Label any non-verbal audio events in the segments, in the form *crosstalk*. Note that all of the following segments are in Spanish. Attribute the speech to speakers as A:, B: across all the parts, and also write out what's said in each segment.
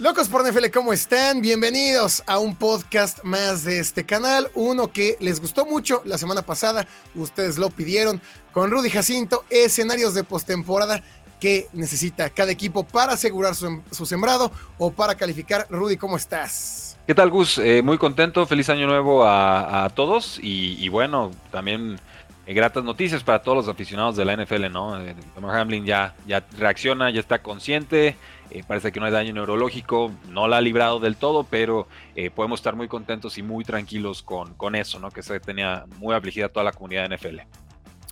A: Locos por NFL, ¿cómo están? Bienvenidos a un podcast más de este canal, uno que les gustó mucho la semana pasada, ustedes lo pidieron, con Rudy Jacinto, escenarios de postemporada que necesita cada equipo para asegurar su, sembrado o para calificar. Rudy, ¿cómo estás?
B: ¿Qué tal, Gus? Eh, muy contento, feliz año nuevo a, todos y, bueno, también eh, gratas noticias para todos los aficionados de la NFL, ¿no? Eh, Hamlin ya, ya reacciona, ya está consciente, eh, parece que no hay daño neurológico, no la ha librado del todo, pero eh, podemos estar muy contentos y muy tranquilos con, con eso, ¿no? Que se tenía muy afligida toda la comunidad de NFL.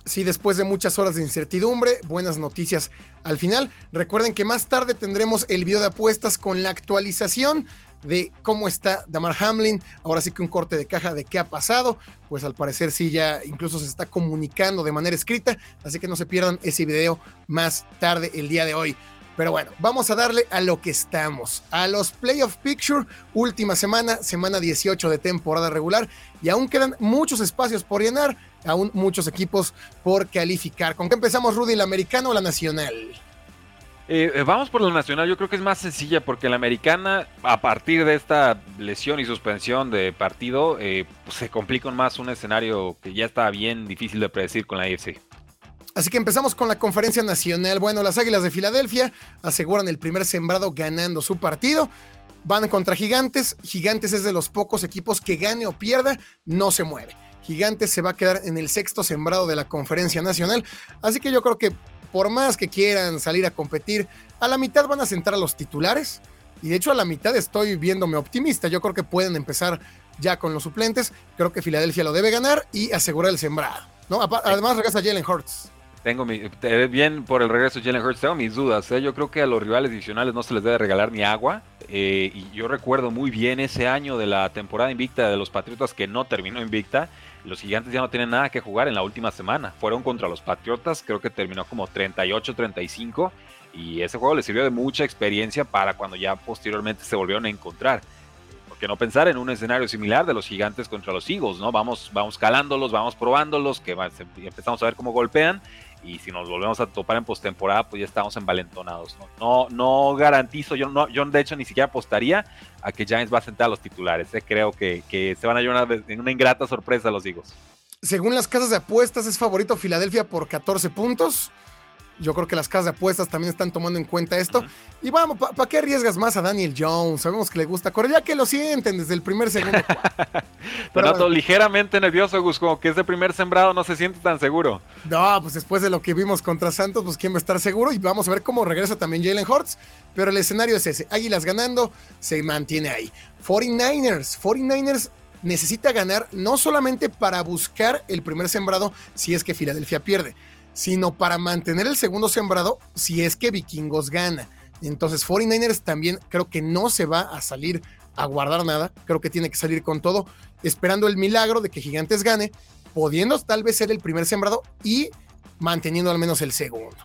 A: Sí, después de muchas horas de incertidumbre, buenas noticias al final. Recuerden que más tarde tendremos el video de apuestas con la actualización de cómo está Damar Hamlin. Ahora sí que un corte de caja de qué ha pasado. Pues al parecer sí ya incluso se está comunicando de manera escrita. Así que no se pierdan ese video más tarde el día de hoy. Pero bueno, vamos a darle a lo que estamos, a los Playoff Picture, última semana, semana 18 de temporada regular, y aún quedan muchos espacios por llenar, aún muchos equipos por calificar. ¿Con qué empezamos, Rudy, la americana o la nacional?
B: Eh, eh, vamos por la nacional, yo creo que es más sencilla porque la americana, a partir de esta lesión y suspensión de partido, eh, pues se complica más un escenario que ya está bien difícil de predecir con la AFC.
A: Así que empezamos con la conferencia nacional. Bueno, las Águilas de Filadelfia aseguran el primer sembrado ganando su partido. Van contra Gigantes. Gigantes es de los pocos equipos que gane o pierda, no se mueve. Gigantes se va a quedar en el sexto sembrado de la conferencia nacional. Así que yo creo que por más que quieran salir a competir, a la mitad van a sentar a los titulares. Y de hecho a la mitad estoy viéndome optimista. Yo creo que pueden empezar ya con los suplentes. Creo que Filadelfia lo debe ganar y asegurar el sembrado. ¿no? Además regresa Jalen Hurts.
B: Tengo mi, bien por el regreso de Jalen Hurts, tengo mis dudas. ¿eh? Yo creo que a los rivales divisionales no se les debe regalar ni agua. Eh, y yo recuerdo muy bien ese año de la temporada invicta de los Patriotas que no terminó invicta. Los gigantes ya no tienen nada que jugar en la última semana. Fueron contra los Patriotas, creo que terminó como 38-35. Y ese juego les sirvió de mucha experiencia para cuando ya posteriormente se volvieron a encontrar que no pensar en un escenario similar de los gigantes contra los Eagles, ¿no? Vamos, vamos calándolos, vamos probándolos, que empezamos a ver cómo golpean y si nos volvemos a topar en postemporada, pues ya estamos envalentonados. No, no, no garantizo, yo, no, yo de hecho ni siquiera apostaría a que Giants va a sentar a los titulares. ¿eh? Creo que, que, se van a llevar en una ingrata sorpresa los Eagles.
A: Según las casas de apuestas, es favorito Filadelfia por 14 puntos. Yo creo que las casas de apuestas también están tomando en cuenta esto. Y vamos, ¿para qué arriesgas más a Daniel Jones? Sabemos que le gusta correr, ya que lo sienten desde el primer segundo. *laughs*
B: Pero ligeramente nervioso, Gus, como que ese primer sembrado no se siente tan seguro.
A: No, pues después de lo que vimos contra Santos, pues quién va a estar seguro. Y vamos a ver cómo regresa también Jalen Hurts. Pero el escenario es ese. Águilas ganando, se mantiene ahí. 49ers, 49ers necesita ganar no solamente para buscar el primer sembrado si es que Filadelfia pierde sino para mantener el segundo sembrado si es que Vikingos gana. Entonces 49ers también creo que no se va a salir a guardar nada, creo que tiene que salir con todo, esperando el milagro de que Gigantes gane, pudiendo tal vez ser el primer sembrado y manteniendo al menos el segundo.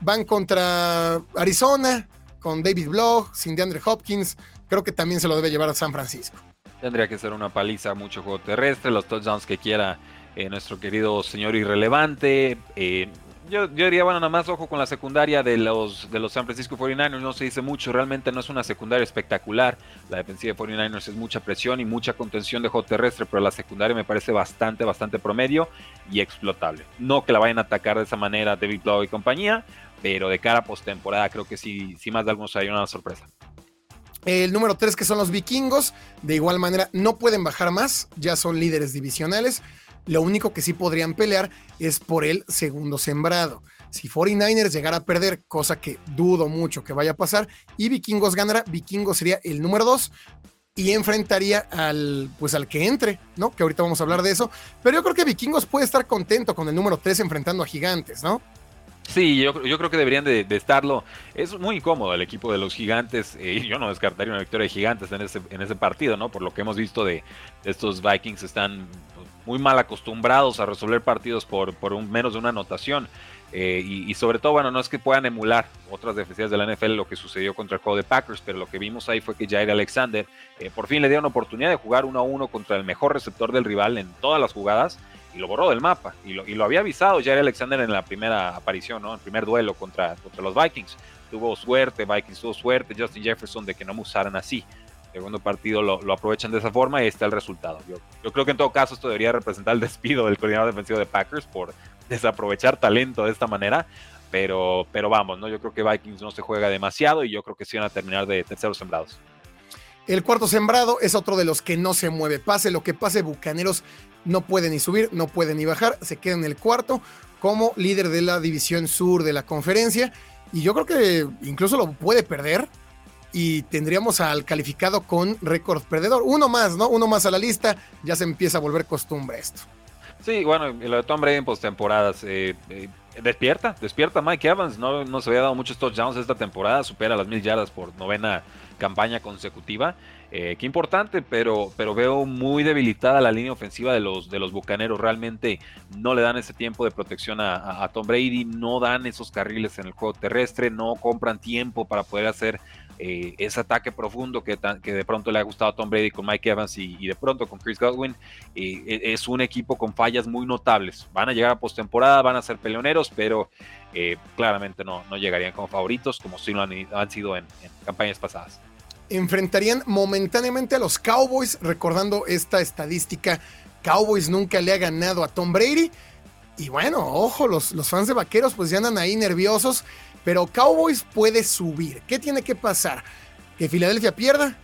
A: Van contra Arizona, con David Bloch, sin DeAndre Hopkins, creo que también se lo debe llevar a San Francisco.
B: Tendría que ser una paliza, mucho juego terrestre, los touchdowns que quiera eh, nuestro querido señor irrelevante. Eh, yo, diría, bueno, nada más ojo con la secundaria de los, de los San Francisco 49ers, no se dice mucho, realmente no es una secundaria espectacular. La defensiva de 49ers es mucha presión y mucha contención de juego terrestre, pero la secundaria me parece bastante, bastante promedio y explotable. No que la vayan a atacar de esa manera David Blau y compañía, pero de cara a postemporada creo que sí, sí más de algunos hay una sorpresa.
A: El número 3 que son los vikingos, de igual manera no pueden bajar más, ya son líderes divisionales. Lo único que sí podrían pelear es por el segundo sembrado. Si 49ers llegara a perder, cosa que dudo mucho que vaya a pasar, y Vikingos ganara, Vikingos sería el número 2 y enfrentaría al pues al que entre, ¿no? Que ahorita vamos a hablar de eso, pero yo creo que Vikingos puede estar contento con el número 3 enfrentando a Gigantes, ¿no?
B: Sí, yo, creo que deberían de, estarlo. Es muy incómodo el equipo de los gigantes. Eh, yo no descartaría una victoria de gigantes en ese, en ese partido, ¿no? Por lo que hemos visto de, estos Vikings, están muy mal acostumbrados a resolver partidos por, por un, menos de una anotación. Eh, y, sobre todo, bueno, no es que puedan emular otras defensivas de la NFL lo que sucedió contra el juego de Packers, pero lo que vimos ahí fue que Jair Alexander eh, por fin le dio una oportunidad de jugar uno a uno contra el mejor receptor del rival en todas las jugadas y lo borró del mapa. Y lo, y lo había avisado Jair Alexander en la primera aparición, ¿no? En el primer duelo contra, contra los Vikings. Tuvo suerte, Vikings tuvo suerte, Justin Jefferson de que no me usaran así. Segundo partido lo, lo, aprovechan de esa forma y está el resultado. Yo, yo creo que en todo caso esto debería representar el despido del coordinador defensivo de Packers por desaprovechar talento de esta manera. Pero, pero vamos, ¿no? Yo creo que Vikings no se juega demasiado y yo creo que sí van a terminar de terceros sembrados.
A: El cuarto sembrado es otro de los que no se mueve. Pase lo que pase, Bucaneros no puede ni subir, no puede ni bajar, se queda en el cuarto como líder de la división sur de la conferencia. Y yo creo que incluso lo puede perder. Y tendríamos al calificado con récord perdedor. Uno más, ¿no? Uno más a la lista. Ya se empieza a volver costumbre esto.
B: Sí, bueno, lo de Tom Brady en postemporadas. Eh, eh, despierta, despierta Mike Evans. No, no se había dado muchos touchdowns esta temporada. Supera las mil yardas por novena campaña consecutiva. Eh, qué importante, pero, pero veo muy debilitada la línea ofensiva de los, de los Bucaneros. Realmente no le dan ese tiempo de protección a, Tom Brady, no dan esos carriles en el juego terrestre, no compran tiempo para poder hacer eh, ese ataque profundo que, que, de pronto le ha gustado a Tom Brady con Mike Evans y, de pronto con Chris Godwin. Eh, e, es un equipo con fallas muy notables. Van a llegar a postemporada, van a ser peleoneros, pero claramente no, no llegarían como favoritos como sí lo han, sido en campañas pasadas
A: enfrentarían momentáneamente a los Cowboys, recordando esta estadística, Cowboys nunca le ha ganado a Tom Brady. Y bueno, ojo, los, los fans de Vaqueros pues ya andan ahí nerviosos, pero Cowboys puede subir. ¿Qué tiene que pasar? Que Filadelfia pierda,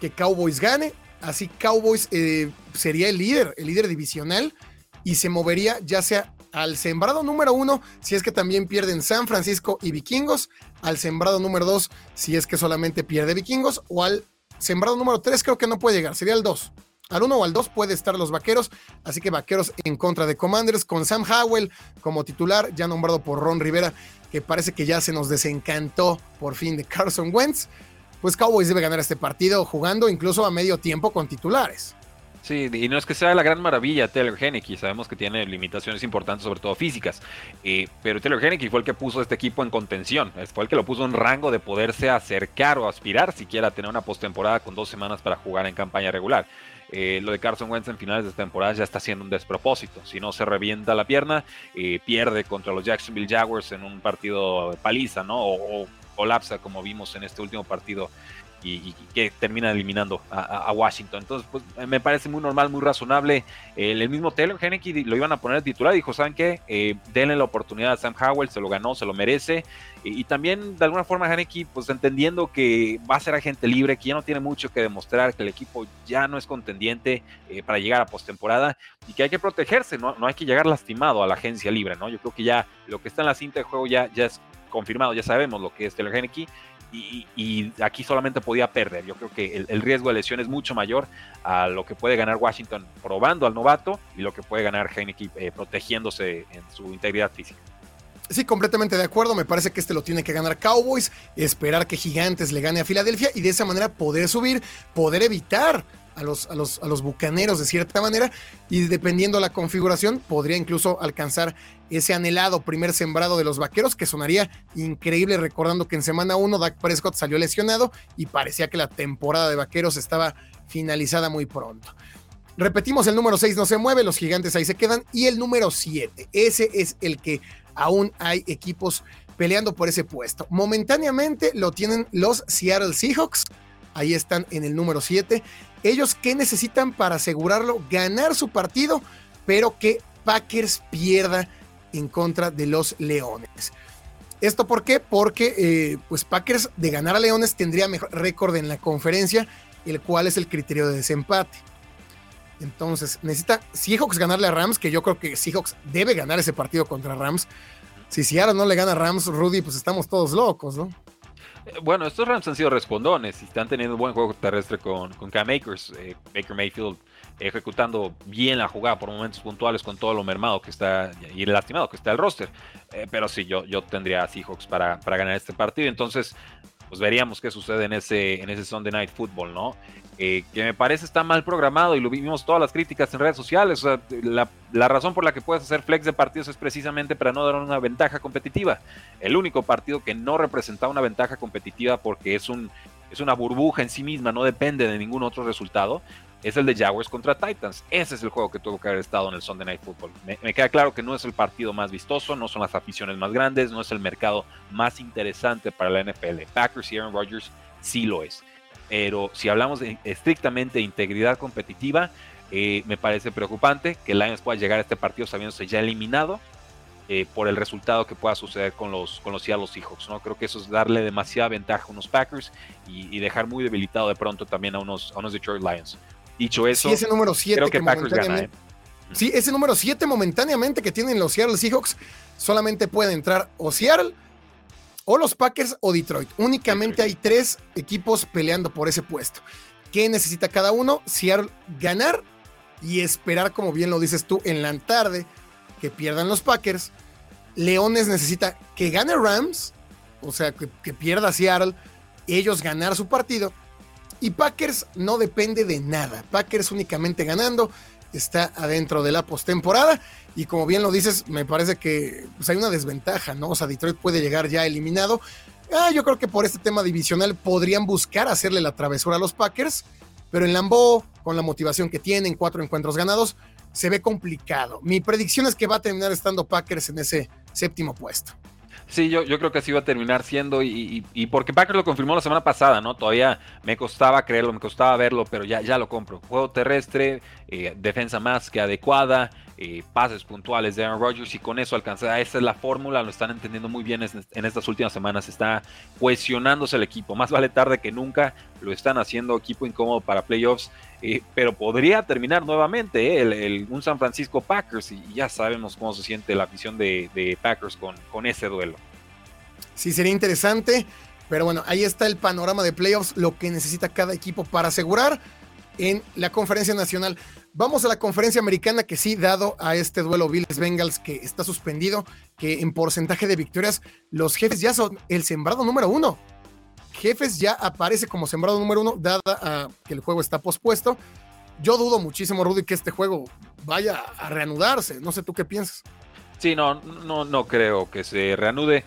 A: que Cowboys gane, así Cowboys eh, sería el líder, el líder divisional, y se movería ya sea al sembrado número uno, si es que también pierden San Francisco y Vikingos, al sembrado número dos, si es que solamente pierde Vikingos, o al sembrado número tres, creo que no puede llegar, sería el dos. Al uno o al dos puede estar los vaqueros, así que vaqueros en contra de Commanders, con Sam Howell como titular, ya nombrado por Ron Rivera, que parece que ya se nos desencantó por fin de Carson Wentz. Pues Cowboys debe ganar este partido jugando incluso a medio tiempo con titulares.
B: Sí, y no es que sea la gran maravilla Taylor Henneke, sabemos que tiene limitaciones importantes, sobre todo físicas, eh, pero Taylor Henneke fue el que puso este equipo en contención, fue el que lo puso en rango de poderse acercar o aspirar siquiera a tener una postemporada con dos semanas para jugar en campaña regular. Eh, lo de Carson Wentz en finales de temporada ya está siendo un despropósito. Si no se revienta la pierna, eh, pierde contra los Jacksonville Jaguars en un partido paliza, ¿no? o, colapsa como vimos en este último partido que termina eliminando a, Washington. Entonces, pues me parece muy normal, muy razonable. el mismo Taylor Henneke lo iban a poner titular, dijo, ¿saben qué? Eh, denle la oportunidad a Sam Howell, se lo ganó, se lo merece. Y, también, de alguna forma, Henneke, pues entendiendo que va a ser agente libre, que ya no tiene mucho que demostrar, que el equipo ya no es contendiente eh, para llegar a postemporada y que hay que protegerse, ¿no? no hay que llegar lastimado a la agencia libre, ¿no? Yo creo que ya lo que está en la cinta de juego ya, ya es confirmado, ya sabemos lo que es Taylor Henneke y, aquí solamente podía perder. Yo creo que el, riesgo de lesión es mucho mayor a lo que puede ganar Washington probando al novato y lo que puede ganar Heineken eh, protegiéndose en su integridad física.
A: Sí, completamente de acuerdo. Me parece que este lo tiene que ganar Cowboys, esperar que Gigantes le gane a Filadelfia y de esa manera poder subir, poder evitar a los, a los, a los bucaneros de cierta manera y dependiendo la configuración podría incluso alcanzar ese anhelado primer sembrado de los vaqueros que sonaría increíble recordando que en semana 1 Dak Prescott salió lesionado y parecía que la temporada de vaqueros estaba finalizada muy pronto. Repetimos, el número 6 no se mueve, los gigantes ahí se quedan y el número 7, ese es el que aún hay equipos peleando por ese puesto. Momentáneamente lo tienen los Seattle Seahawks, ahí están en el número 7 ellos qué necesitan para asegurarlo, ganar su partido, pero que Packers pierda en contra de los Leones. ¿Esto por qué? Porque eh, pues Packers de ganar a Leones tendría mejor récord en la conferencia, el cual es el criterio de desempate. Entonces, necesita Seahawks ganarle a Rams, que yo creo que Seahawks debe ganar ese partido contra Rams. Si Seattle no le gana a Rams, Rudy, pues estamos todos locos, ¿no?
B: Bueno, estos Rams han sido respondones y están teniendo un buen juego terrestre con, con Cam Akers. Eh, Baker Mayfield ejecutando bien la jugada por momentos puntuales con todo lo mermado que está y lastimado que está el roster. Eh, pero sí, yo, yo tendría a Seahawks para, para ganar este partido. Entonces, pues veríamos qué sucede en ese, en ese Sunday Night Football, ¿no? Eh, que me parece está mal programado y lo vimos todas las críticas en redes sociales. la, la, razón por la que puedes hacer flex de partidos es precisamente para no dar una ventaja competitiva. El único partido que no representa una ventaja competitiva porque es, un, es una burbuja en sí misma, no depende de ningún otro resultado, es el de Jaguars contra Titans. Ese es el juego que tuvo que haber estado en el Sunday Night Football. Me, queda claro que no es el partido más vistoso, no son las aficiones más grandes, no es el mercado más interesante para la NFL. Packers y Aaron Rodgers sí lo es. Pero si hablamos de, estrictamente de integridad competitiva, eh, me parece preocupante que Lions pueda llegar a este partido sabiéndose ya eliminado eh, por el resultado que pueda suceder con los, con los Seattle Seahawks. ¿no? Creo que eso es darle demasiada ventaja a unos Packers y, dejar muy debilitado de pronto también a unos, a unos Detroit Lions. Dicho eso,
A: ese número 7
B: creo que, Packers gana. ¿eh?
A: Sí, ese número 7 momentáneamente que tienen los Seattle Seahawks, solamente puede entrar o Seattle, o los Packers o Detroit. Únicamente hay tres equipos peleando por ese puesto. ¿Qué necesita cada uno? Seattle ganar y esperar, como bien lo dices tú, en la tarde que pierdan los Packers. Leones necesita que gane Rams, o sea, que, que pierda Seattle, ellos ganar su partido y Packers no depende de nada. Packers únicamente ganando está adentro de la postemporada. Y como bien lo dices, me parece que pues, hay una desventaja, ¿no? O sea, Detroit puede llegar ya eliminado. Ah, yo creo que por este tema divisional podrían buscar hacerle la travesura a los Packers, pero en Lambeau, con la motivación que tienen, cuatro encuentros ganados, se ve complicado. Mi predicción es que va a terminar estando Packers en ese séptimo puesto.
B: Sí, yo, yo creo que así va a terminar siendo, y, y, porque Packers lo confirmó la semana pasada, ¿no? Todavía me costaba creerlo, me costaba verlo, pero ya, ya lo compro. Juego terrestre, eh, defensa más que adecuada, eh, pases puntuales de Aaron Rodgers y con eso alcanzar, esa es la fórmula, lo están entendiendo muy bien en estas últimas semanas, está cohesionándose el equipo, más vale tarde que nunca, lo están haciendo equipo incómodo para playoffs, eh, pero podría terminar nuevamente el, un San Francisco Packers y ya sabemos cómo se siente la afición de, Packers con, con ese duelo.
A: Sí, sería interesante, pero bueno, ahí está el panorama de playoffs, lo que necesita cada equipo para asegurar en la conferencia nacional. Vamos a la conferencia americana que sí, dado a este duelo Bills Bengals que está suspendido, que en porcentaje de victorias los jefes ya son el sembrado número uno. Jefes ya aparece como sembrado número uno, dada a que el juego está pospuesto. Yo dudo muchísimo, Rudy, que este juego vaya a reanudarse. No sé tú qué piensas.
B: Sí, no, no, no creo que se reanude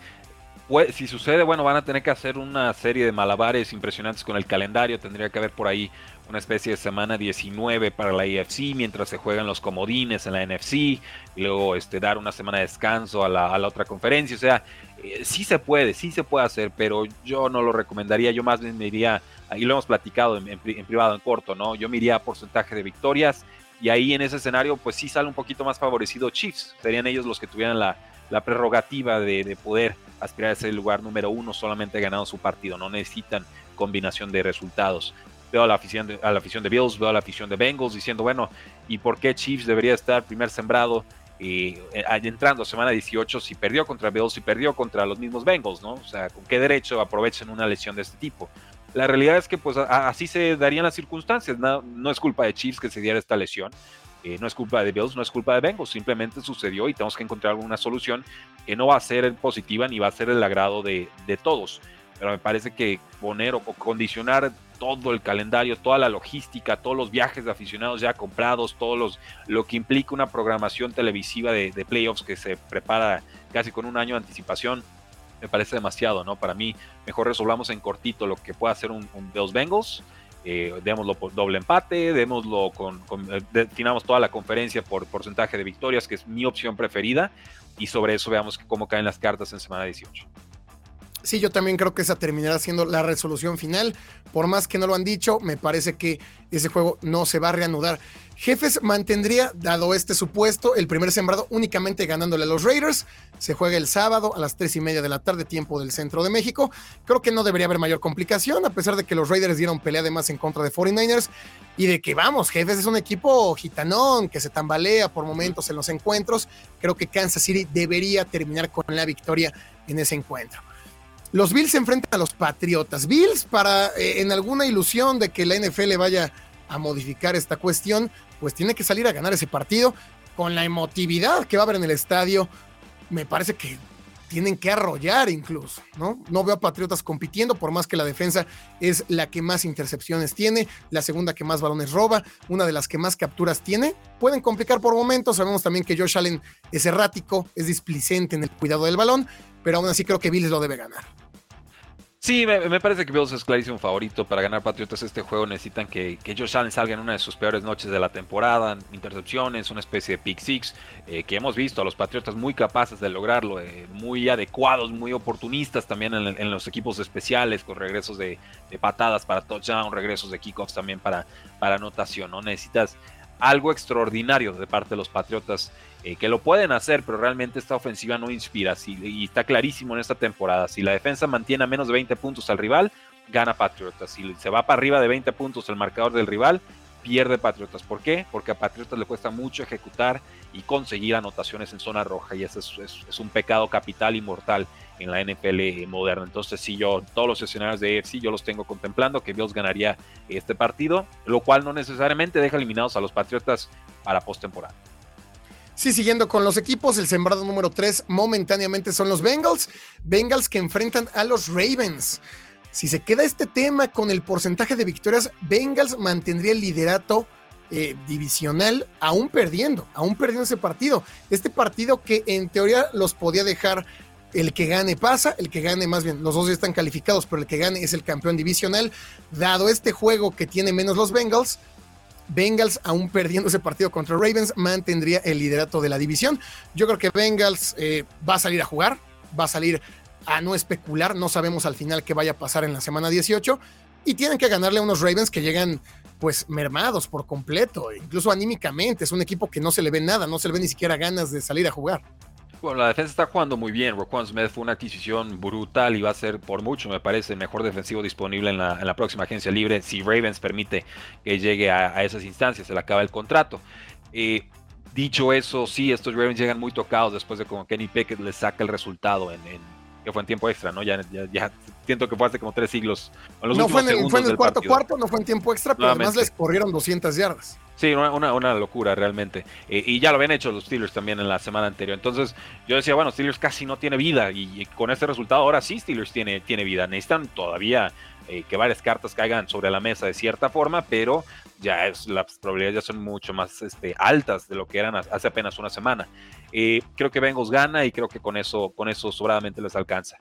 B: si sucede, bueno, van a tener que hacer una serie de malabares impresionantes con el calendario. Tendría que haber por ahí una especie de semana 19 para la IFC mientras se juegan los comodines en la NFC y luego este, dar una semana de descanso a la, otra conferencia. O sea, eh, sí se puede, sí se puede hacer, pero yo no lo recomendaría. Yo más bien me iría, ahí lo hemos platicado en, privado, en corto, ¿no? Yo me iría a porcentaje de victorias y ahí en ese escenario, pues sí sale un poquito más favorecido Chiefs. Serían ellos los que tuvieran la, prerrogativa de, de poder aspirar a ser el lugar número uno solamente ganando su partido. No necesitan combinación de resultados veo a la afición de, a la afición de Bills, veo a la afición de Bengals diciendo, bueno, ¿y por qué Chiefs debería estar primer sembrado y eh, entrando semana 18 si perdió contra Bills y perdió contra los mismos Bengals, ¿no? O sea, ¿con qué derecho aprovechen una lesión de este tipo? La realidad es que pues así se darían las circunstancias, no, no, es culpa de Chiefs que se diera esta lesión, eh, no es culpa de Bills, no es culpa de Bengals, simplemente sucedió y tenemos que encontrar alguna solución que no va a ser positiva ni va a ser el agrado de, de todos. Pero me parece que poner o condicionar todo el calendario, toda la logística, todos los viajes de aficionados ya comprados, todos los, lo que implica una programación televisiva de, playoffs que se prepara casi con un año de anticipación, me parece demasiado, ¿no? Para mí, mejor resolvamos en cortito lo que pueda hacer un, un Bills Bengals, eh, démoslo por doble empate, démoslo con, con eh, definamos toda la conferencia por porcentaje de victorias, que es mi opción preferida, y sobre eso veamos cómo caen las cartas en semana 18.
A: Sí, yo también creo que esa terminará siendo la resolución final. Por más que no lo han dicho, me parece que ese juego no se va a reanudar. Jefes mantendría, dado este supuesto, el primer sembrado únicamente ganándole a los Raiders. Se juega el sábado a las tres y media de la tarde, tiempo del centro de México. Creo que no debería haber mayor complicación, a pesar de que los Raiders dieron pelea además en contra de 49ers y de que vamos, Jefes es un equipo gitanón que se tambalea por momentos en los encuentros. Creo que Kansas City debería terminar con la victoria en ese encuentro. Los Bills se enfrentan a los Patriotas. Bills, para eh, en alguna ilusión de que la NFL vaya a modificar esta cuestión, pues tiene que salir a ganar ese partido con la emotividad que va a haber en el estadio. Me parece que tienen que arrollar incluso, ¿no? No veo a Patriotas compitiendo, por más que la defensa es la que más intercepciones tiene, la segunda que más balones roba, una de las que más capturas tiene. Pueden complicar por momentos, sabemos también que Josh Allen es errático, es displicente en el cuidado del balón, pero aún así creo que Bills lo debe ganar.
B: Sí, me, parece que Bills es clarísimo favorito para ganar Patriotas este juego. Necesitan que, que, Josh Allen salga en una de sus peores noches de la temporada, intercepciones, una especie de pick six, eh, que hemos visto a los Patriotas muy capaces de lograrlo, eh, muy adecuados, muy oportunistas también en, los equipos especiales, con regresos de, patadas para touchdown, regresos de kickoffs también para, para anotación. ¿no? Necesitas algo extraordinario de parte de los Patriotas eh, que lo pueden hacer, pero realmente esta ofensiva no inspira. y está clarísimo en esta temporada. Si la defensa mantiene a menos de 20 puntos al rival, gana Patriotas. Si se va para arriba de 20 puntos el marcador del rival, pierde Patriotas. ¿Por qué? Porque a Patriotas le cuesta mucho ejecutar y conseguir anotaciones en zona roja. Y ese es, un pecado capital y mortal en la NFL moderna. Entonces, si yo, todos los escenarios de AFC, yo los tengo contemplando que Bills ganaría este partido, lo cual no necesariamente deja eliminados a los Patriotas para postemporada.
A: Sí, siguiendo con los equipos, el sembrado número 3 momentáneamente son los Bengals. Bengals que enfrentan a los Ravens. Si se queda este tema con el porcentaje de victorias, Bengals mantendría el liderato eh, divisional aún perdiendo, aún perdiendo ese partido. Este partido que en teoría los podía dejar el que gane pasa, el que gane más bien, los dos ya están calificados, pero el que gane es el campeón divisional. Dado este juego que tiene menos los Bengals, Bengals, aún perdiendo ese partido contra Ravens, mantendría el liderato de la división. Yo creo que Bengals eh, va a salir a jugar, va a salir a no especular, no sabemos al final qué vaya a pasar en la semana 18 y tienen que ganarle a unos Ravens que llegan pues mermados por completo, incluso anímicamente, es un equipo que no se le ve nada, no se le ve ni siquiera ganas de salir a jugar.
B: Bueno, la defensa está jugando muy bien. Roquan Smith fue una adquisición brutal y va a ser por mucho, me parece, el mejor defensivo disponible en la, próxima agencia libre si Ravens permite que llegue a, esas instancias, se le acaba el contrato. Eh, dicho eso, sí, estos Ravens llegan muy tocados después de como Kenny Pickett les saca el resultado en, que fue en tiempo extra, ¿no? Ya, ya, siento que fue hace como tres siglos.
A: no fue en, fue en el cuarto cuarto, no fue en tiempo extra, pero además les corrieron 200 yardas.
B: Sí, una, locura realmente. Eh, y ya lo habían hecho los Steelers también en la semana anterior. Entonces yo decía, bueno, Steelers casi no tiene vida y, con este resultado ahora sí Steelers tiene, tiene vida. Necesitan todavía eh, que varias cartas caigan sobre la mesa de cierta forma, pero ya es, las probabilidades ya son mucho más este, altas de lo que eran hace apenas una semana. Eh, creo que Bengals gana y creo que con eso, con eso sobradamente les alcanza.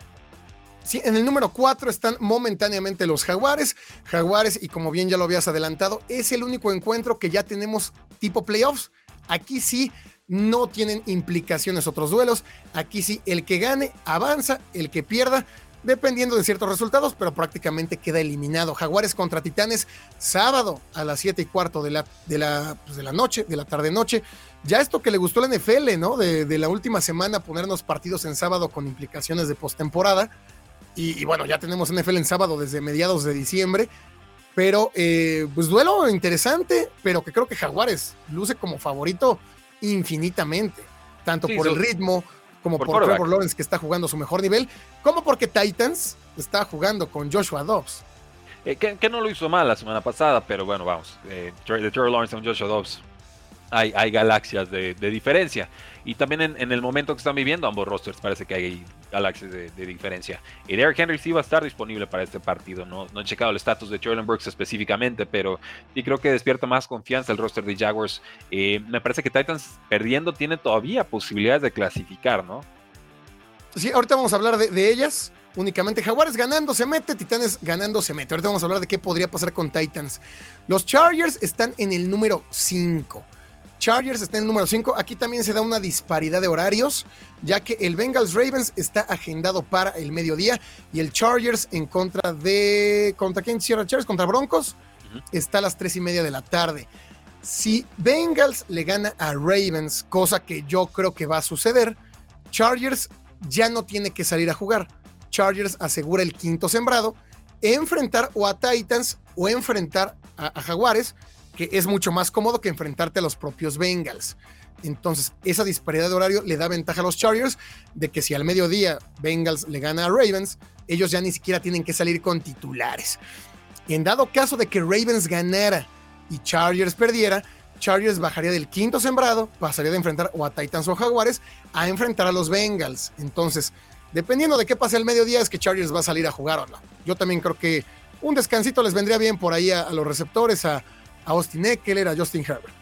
A: Sí, en el número 4 están momentáneamente los Jaguares. Jaguares, y como bien ya lo habías adelantado, es el único encuentro que ya tenemos tipo playoffs. Aquí sí no tienen implicaciones otros duelos. Aquí sí, el que gane avanza, el que pierda, dependiendo de ciertos resultados, pero prácticamente queda eliminado. Jaguares contra Titanes, sábado a las 7 y cuarto de la, de la, pues de la noche, de la tarde-noche. Ya esto que le gustó a la NFL, ¿no? De, de la última semana, ponernos partidos en sábado con implicaciones de postemporada y, bueno, ya tenemos NFL en sábado desde mediados de diciembre. Pero, eh, pues duelo interesante, pero que creo que Jaguares luce como favorito infinitamente. Tanto por el ritmo, como por, Trevor Lawrence, que está jugando su mejor nivel, como porque Titans está jugando con Joshua Dobbs.
B: Eh, que, no lo hizo mal la semana pasada, pero bueno, vamos. Eh, de Trevor Lawrence con Joshua Dobbs hay, galaxias de, diferencia. Y también en, el momento que están viviendo ambos rosters parece que hay galaxias de, diferencia. Y Derrick Henry sí va a estar disponible para este partido. No, no he checado el estatus de Jordan Brooks específicamente, pero sí creo que despierta más confianza el roster de Jaguars. Eh, me parece que Titans perdiendo tiene todavía posibilidades de clasificar, ¿no?
A: Sí, ahorita vamos a hablar de, de ellas únicamente. Jaguares ganando se mete, Titanes ganando se mete. Ahorita vamos a hablar de qué podría pasar con Titans. Los Chargers están en el número 5. Chargers está en el número 5. Aquí también se da una disparidad de horarios, ya que el Bengals Ravens está agendado para el mediodía y el Chargers en contra de. ¿Contra quién cierra Chargers? ¿Contra Broncos? Está a las 3 y media de la tarde. Si Bengals le gana a Ravens, cosa que yo creo que va a suceder, Chargers ya no tiene que salir a jugar. Chargers asegura el quinto sembrado, enfrentar o a Titans o enfrentar a Jaguares que es mucho más cómodo que enfrentarte a los propios Bengals. Entonces, esa disparidad de horario le da ventaja a los Chargers de que si al mediodía Bengals le gana a Ravens, ellos ya ni siquiera tienen que salir con titulares. En dado caso de que Ravens ganara y Chargers perdiera, Chargers bajaría del quinto sembrado, pasaría de enfrentar o a Titans o a Jaguares a enfrentar a los Bengals. Entonces, dependiendo de qué pase al mediodía, es que Chargers va a salir a jugar o no. Yo también creo que un descansito les vendría bien por ahí a, los receptores, a, a Austin Eckler, a Justin Herbert.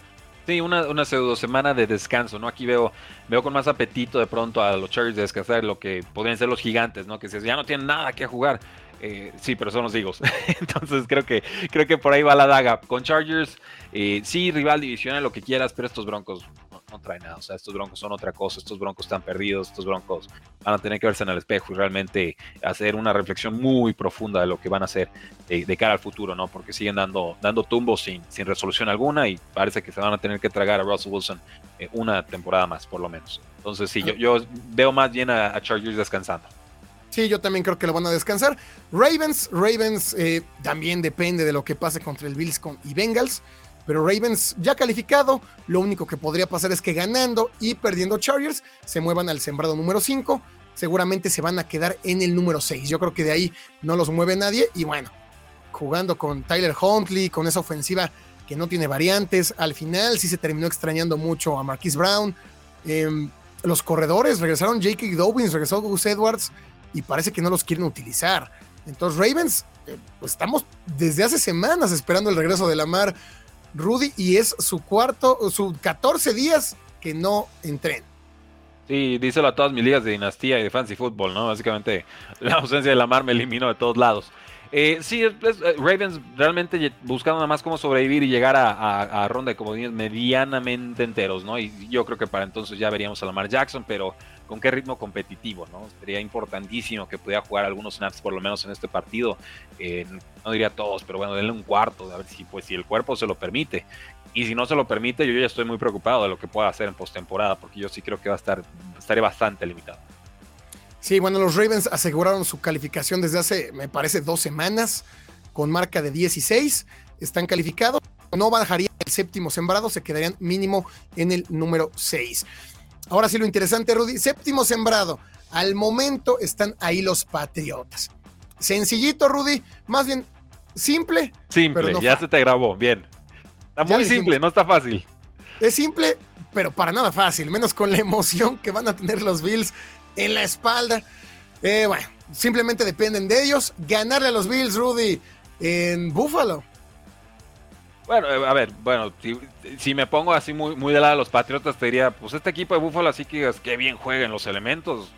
B: Sí, una, una pseudo semana de descanso, ¿no? Aquí veo, veo con más apetito de pronto a los Chargers de descansar lo que podrían ser los gigantes, ¿no? Que si ya no tienen nada que jugar. Eh, sí, pero son los Eagles. *laughs* Entonces creo que, creo que por ahí va la daga. Con Chargers, eh, sí, rival divisional, lo que quieras, pero estos Broncos no nada. O sea, estos broncos son otra cosa, estos broncos están perdidos, estos broncos van a tener que verse en el espejo y realmente hacer una reflexión muy profunda de lo que van a hacer de, cara al futuro, ¿no? Porque siguen dando, dando tumbos sin, sin resolución alguna y parece que se van a tener que tragar a Russell Wilson eh, una temporada más, por lo menos. Entonces, sí, yo, yo veo más bien a, Chargers descansando.
A: Sí, yo también creo que lo van a descansar. Ravens, Ravens eh, también depende de lo que pase contra el Bills y Bengals. Pero Ravens ya calificado, lo único que podría pasar es que ganando y perdiendo Chargers se muevan al sembrado número 5. Seguramente se van a quedar en el número 6. Yo creo que de ahí no los mueve nadie. Y bueno, jugando con Tyler Huntley, con esa ofensiva que no tiene variantes. Al final sí se terminó extrañando mucho a Marquise Brown. Em, los corredores regresaron J.K. Dobbins, regresó Gus Edwards y parece que no los quieren utilizar. Entonces Ravens, eh, pues estamos desde hace semanas esperando el regreso de Lamar. Rudy y es su cuarto, su 14 días que no entren.
B: Sí, díselo a todas mis ligas de dinastía y de fancy fútbol, ¿no? Básicamente *laughs* la ausencia de Lamar me eliminó de todos lados. Eh, sí, eh, Ravens realmente buscando nada más cómo sobrevivir y llegar a, ronda de comodines medianamente enteros, ¿no? Y yo creo que para entonces ya veríamos a Lamar Jackson, pero con qué ritmo competitivo, ¿no? Sería importantísimo que pudiera jugar algunos snaps por lo menos en este partido. No diría todos, pero bueno, denle un cuarto, a ver si, pues, si el cuerpo se lo permite. Y si no se lo permite, yo ya estoy muy preocupado de lo que pueda hacer en postemporada, porque yo sí creo que va a estar, estaré bastante limitado.
A: Sí, bueno, los Ravens aseguraron su calificación desde hace, me parece, dos semanas, con marca de 16. Están calificados. No bajaría el séptimo sembrado, se quedarían mínimo en el número 6. Ahora sí, lo interesante, Rudy. Séptimo sembrado. Al momento están ahí los Patriotas. Sencillito, Rudy. Más bien simple.
B: Simple, ya se te grabó. Bien. Está muy simple, no está fácil.
A: Es simple, pero para nada fácil. Menos con la emoción que van a tener los Bills en la espalda. Eh, bueno, simplemente dependen de ellos. Ganarle a los Bills, Rudy, en Buffalo.
B: Bueno, eh, a ver, bueno, si, me pongo así muy, muy de lado de los Patriotas, te diría, pues este equipo de Búfalo así que que bien jueguen los elementos.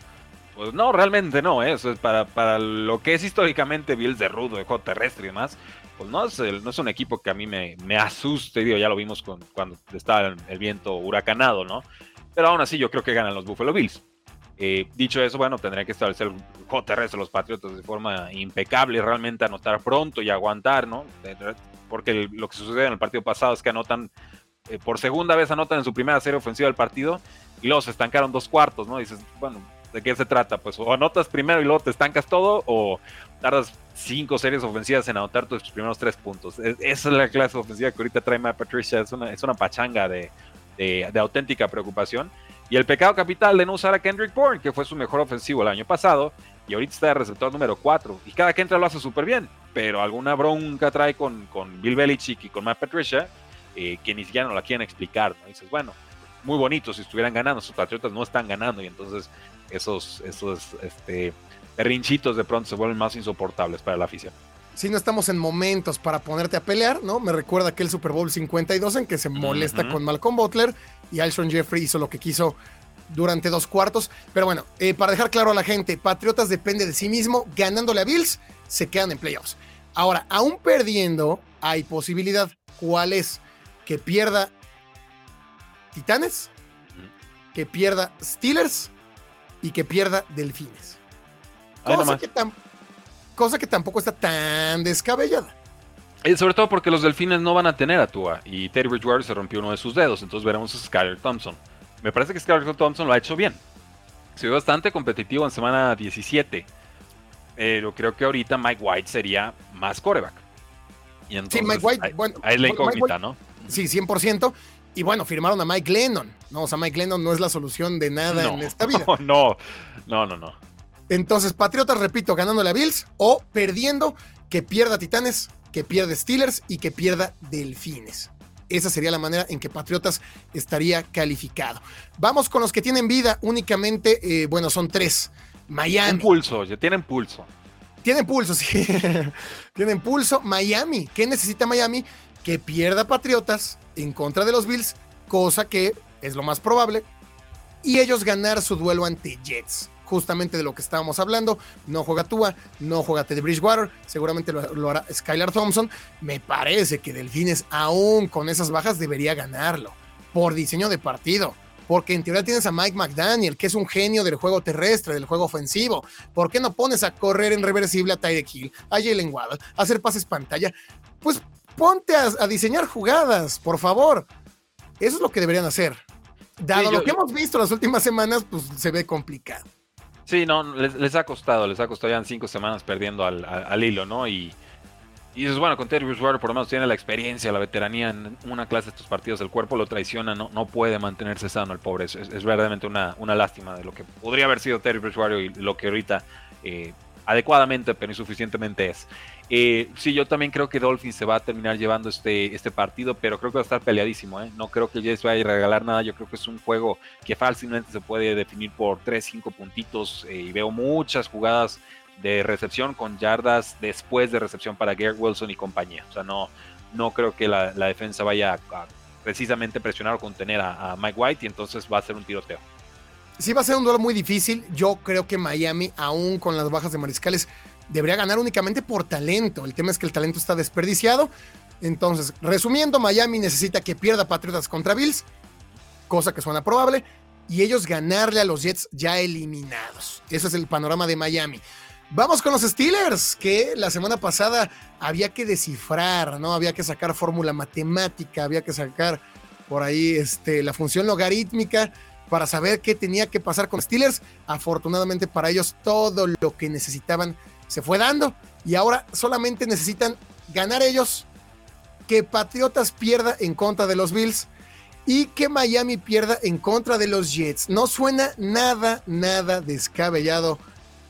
B: Pues no, realmente no, ¿eh? eso es para, para lo que es históricamente Bills de rudo, de juego terrestre y demás. Pues no es, no es un equipo que a mí me, me asuste, digo, ya lo vimos con, cuando estaba el, viento huracanado, ¿no? Pero aún así yo creo que ganan los Buffalo Bills. Eh, dicho eso, bueno, tendrían que establecer el juego terrestre los Patriotas de forma impecable, realmente anotar pronto y aguantar, ¿no? Porque lo que sucede en el partido pasado es que anotan, eh, por segunda vez anotan en su primera serie ofensiva del partido y luego se estancaron dos cuartos, ¿no? dices, bueno, ¿de qué se trata? Pues o anotas primero y luego te estancas todo o tardas cinco series ofensivas en anotar tus primeros tres puntos. esa es la clase ofensiva que ahorita trae Matt Patricia, es una, es una pachanga de, de, auténtica preocupación. Y el pecado capital de no usar a Kendrick Bourne, que fue su mejor ofensivo el año pasado, y ahorita está de receptor número 4. Y cada que entra lo hace súper bien, pero alguna bronca trae con, con Bill Belichick y con Matt Patricia eh, que ni siquiera nos la quieren explicar. ¿no? dices, bueno, muy bonito si estuvieran ganando, sus patriotas no están ganando y entonces esos, esos este, rinchitos de pronto se vuelven más insoportables para la afición.
A: Si no estamos en momentos para ponerte a pelear, ¿no? Me recuerda aquel Super Bowl 52 en que se molesta con Malcolm Butler y Alshon Jeffrey hizo lo que quiso durante dos cuartos. Pero bueno, eh, para dejar claro a la gente, Patriotas depende de sí mismo. Ganándole a Bills, se quedan en playoffs. Ahora, aún perdiendo, hay posibilidad. ¿Cuál es? Que pierda Titanes, que pierda Steelers y que pierda Delfines. Cosa que, cosa que, tampoco está tan descabellada.
B: Y sobre todo porque los Delfines no van a tener a Tua y Terry Bridgewater se rompió uno de sus dedos, entonces veremos a Skyler Thompson. Me parece que Scarlett Thompson lo ha hecho bien. Se vio bastante competitivo en semana 17. Pero creo que ahorita Mike White sería más coreback.
A: Y entonces, sí, Mike White, bueno,
B: ahí es la incógnita, ¿no?
A: Sí, 100%. Y bueno, firmaron a Mike Lennon. No, o sea, Mike Lennon no es la solución de nada en esta vida. *laughs*
B: No, no, no, no.
A: Entonces, Patriotas, repito, ganándole a Bills o perdiendo, que pierda Titanes, que pierda Steelers y que pierda Delfines. Esa sería la manera en que Patriotas estaría calificado. Vamos con los que tienen vida únicamente, eh, bueno, son tres. Miami.
B: pulso, ya tienen pulso.
A: Tienen pulso, *laughs* sí. tienen pulso. Miami. ¿Qué necesita Miami? Que pierda Patriotas en contra de los Bills, cosa que es lo más probable. Y ellos ganar su duelo ante Jets justamente de lo que estábamos hablando. No juega Tua, no juega Teddy Bridgewater, seguramente lo, hará Skylar Thompson. Me parece que Delfines, aún con esas bajas, debería ganarlo por diseño de partido. Porque en teoría tienes a Mike McDaniel, que es un genio del juego terrestre, del juego ofensivo. ¿Por qué no pones a correr en reversible a Tyreek Hill, a Jalen Waddle, a hacer pases pantalla? Pues ponte a, diseñar jugadas, por favor. Eso es lo que deberían hacer. Dado lo que hemos visto las últimas semanas, pues se ve complicado.
B: Sí, no, les, ha costado, les ha costado ya cinco semanas perdiendo al, hilo, ¿no? Y, y es bueno, con Terry Bridgewater por lo menos tiene la experiencia, la veteranía en una clase de estos partidos, el cuerpo lo traiciona, no, no puede mantenerse sano el pobre, es, es, verdaderamente una, una, lástima de lo que podría haber sido Terry Bridgewater y lo que ahorita eh, adecuadamente pero insuficientemente es. Eh, sí, yo también creo que Dolphins se va a terminar llevando este, este partido, pero creo que va a estar peleadísimo. ¿eh? No creo que Jets vaya a regalar nada. Yo creo que es un juego que fácilmente se puede definir por 3, 5 puntitos. Eh, y veo muchas jugadas de recepción con yardas después de recepción para Garrett Wilson y compañía. O sea, no, no creo que la, defensa vaya a, precisamente presionar o contener a, a Mike White y entonces va a ser un tiroteo.
A: Sí, va a ser un duelo muy difícil. Yo creo que Miami, aún con las bajas de mariscales, debería ganar únicamente por talento. El tema es que el talento está desperdiciado. Entonces, resumiendo, Miami necesita que pierda Patriotas contra Bills, cosa que suena probable, y ellos ganarle a los Jets ya eliminados. Ese es el panorama de Miami. Vamos con los Steelers, que la semana pasada había que descifrar, ¿no? Había que sacar fórmula matemática, había que sacar por ahí este, la función logarítmica para saber qué tenía que pasar con Steelers. Afortunadamente para ellos todo lo que necesitaban se fue dando y ahora solamente necesitan ganar ellos, que Patriotas pierda en contra de los Bills y que Miami pierda en contra de los Jets. No suena nada, nada descabellado,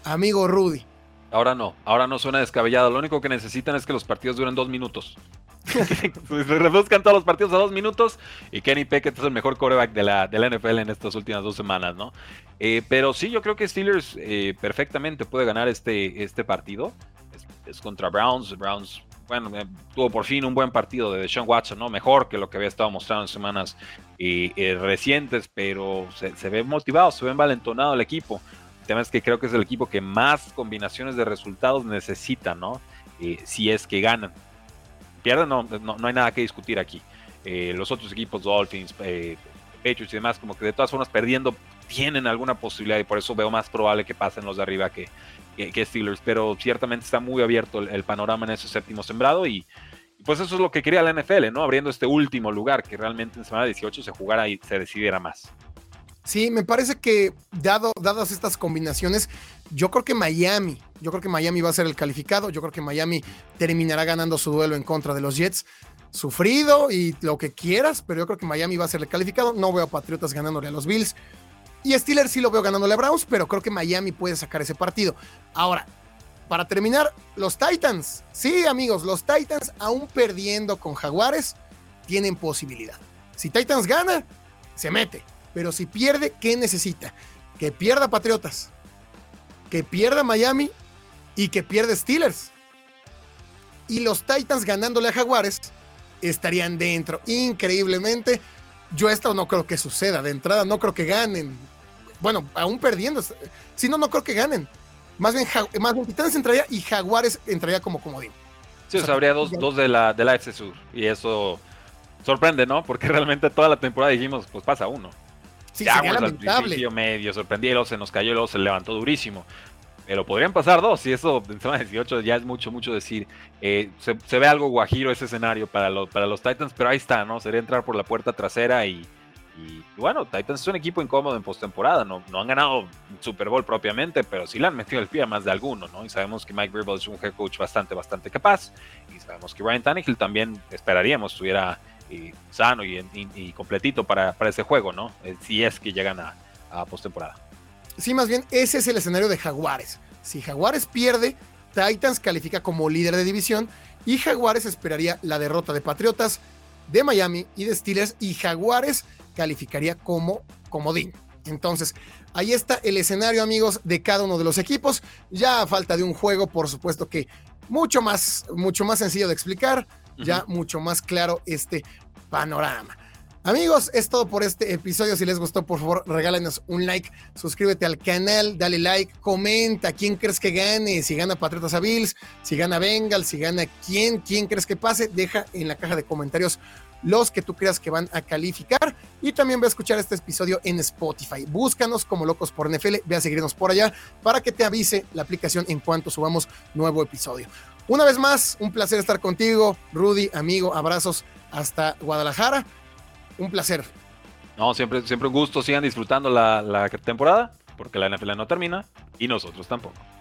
A: amigo Rudy.
B: Ahora no, ahora no suena descabellado. Lo único que necesitan es que los partidos duren dos minutos. Se *laughs* reduzcan todos los partidos a dos minutos y Kenny Pickett es el mejor quarterback de la, de la NFL en estas últimas dos semanas, ¿no? Eh, pero sí, yo creo que Steelers eh, perfectamente puede ganar este, este partido. Es, contra Browns. Browns, bueno, eh, tuvo por fin un buen partido de Sean Watson, ¿no? Mejor que lo que había estado mostrando en semanas recientes, pero se, se, ve motivado, se ve envalentonado el equipo. El tema es que creo que es el equipo que más combinaciones de resultados necesita, ¿no? si es que ganan pierden, no, no, hay nada que discutir aquí. Eh, los otros equipos, Dolphins, eh, Patriots y demás, como que de todas formas perdiendo tienen alguna posibilidad y por eso veo más probable que pasen los de arriba que, que, Steelers. Pero ciertamente está muy abierto el, panorama en ese séptimo sembrado y, pues eso es lo que quería la NFL, ¿no? Abriendo este último lugar que realmente en semana 18 se jugara y se decidiera más.
A: Sí, me parece que dado, dadas estas combinaciones, yo creo que Miami, yo creo que Miami va a ser el calificado, yo creo que Miami terminará ganando su duelo en contra de los Jets. Sufrido y lo que quieras, pero yo creo que Miami va a ser el calificado. No veo a Patriotas ganándole a los Bills. Y Steelers sí lo veo ganándole a Browns, pero creo que Miami puede sacar ese partido. Ahora, para terminar, los Titans. Sí, amigos, los Titans, aún perdiendo con Jaguares, tienen posibilidad. Si Titans gana, se mete. Pero si pierde, ¿qué necesita? Que pierda Patriotas, que pierda Miami y que pierda Steelers. Y los Titans ganándole a Jaguares estarían dentro. Increíblemente, yo esto no creo que suceda. De entrada, no creo que ganen. Bueno, aún perdiendo. Si no, no creo que ganen. Más bien, más Titans entraría y Jaguares entraría como comodín.
B: Sí, habría dos, dos de la, de la Sur. Y eso sorprende, ¿no? Porque *laughs* realmente toda la temporada dijimos, pues pasa uno.
A: Sí, sería lamentable.
B: medio sorprendido, se nos cayó, luego se levantó durísimo. Pero podrían pasar dos, y eso en semana 18 ya es mucho, mucho decir. Eh, se, ve algo guajiro ese escenario para, los para los Titans, pero ahí está, ¿no? Sería entrar por la puerta trasera y, y, bueno, Titans es un equipo incómodo en postemporada, ¿no? no han ganado Super Bowl propiamente, pero sí le han metido el pie a más de alguno, ¿no? Y sabemos que Mike Vrabel es un head coach bastante, bastante capaz, y sabemos que Ryan Tannehill también esperaríamos estuviera sano y, completito para, para, ese juego, ¿no? Eh, si es que llegan a, a postemporada.
A: Sí, más bien, ese es el escenario de Jaguares. Si Jaguares pierde, Titans califica como líder de división y Jaguares esperaría la derrota de Patriotas, de Miami y de Steelers y Jaguares calificaría como comodín. Entonces, ahí está el escenario, amigos, de cada uno de los equipos. Ya a falta de un juego, por supuesto que mucho más, mucho más sencillo de explicar, ya mucho más claro este panorama. Amigos, es todo por este episodio. Si les gustó, por favor, regálenos un like, suscríbete al canal, dale like, comenta quién crees que gane, si gana Patriotas a Bills, si gana Bengals, si gana quién, quién crees que pase, deja en la caja de comentarios los que tú creas que van a calificar y también ve a escuchar este episodio en Spotify. Búscanos como locos por NFL, ve a seguirnos por allá para que te avise la aplicación en cuanto subamos nuevo episodio. Una vez más, un placer estar contigo, Rudy, amigo, abrazos hasta Guadalajara un placer.
B: No, siempre, siempre un gusto. Sigan disfrutando la, la temporada, porque la NFL no termina y nosotros tampoco.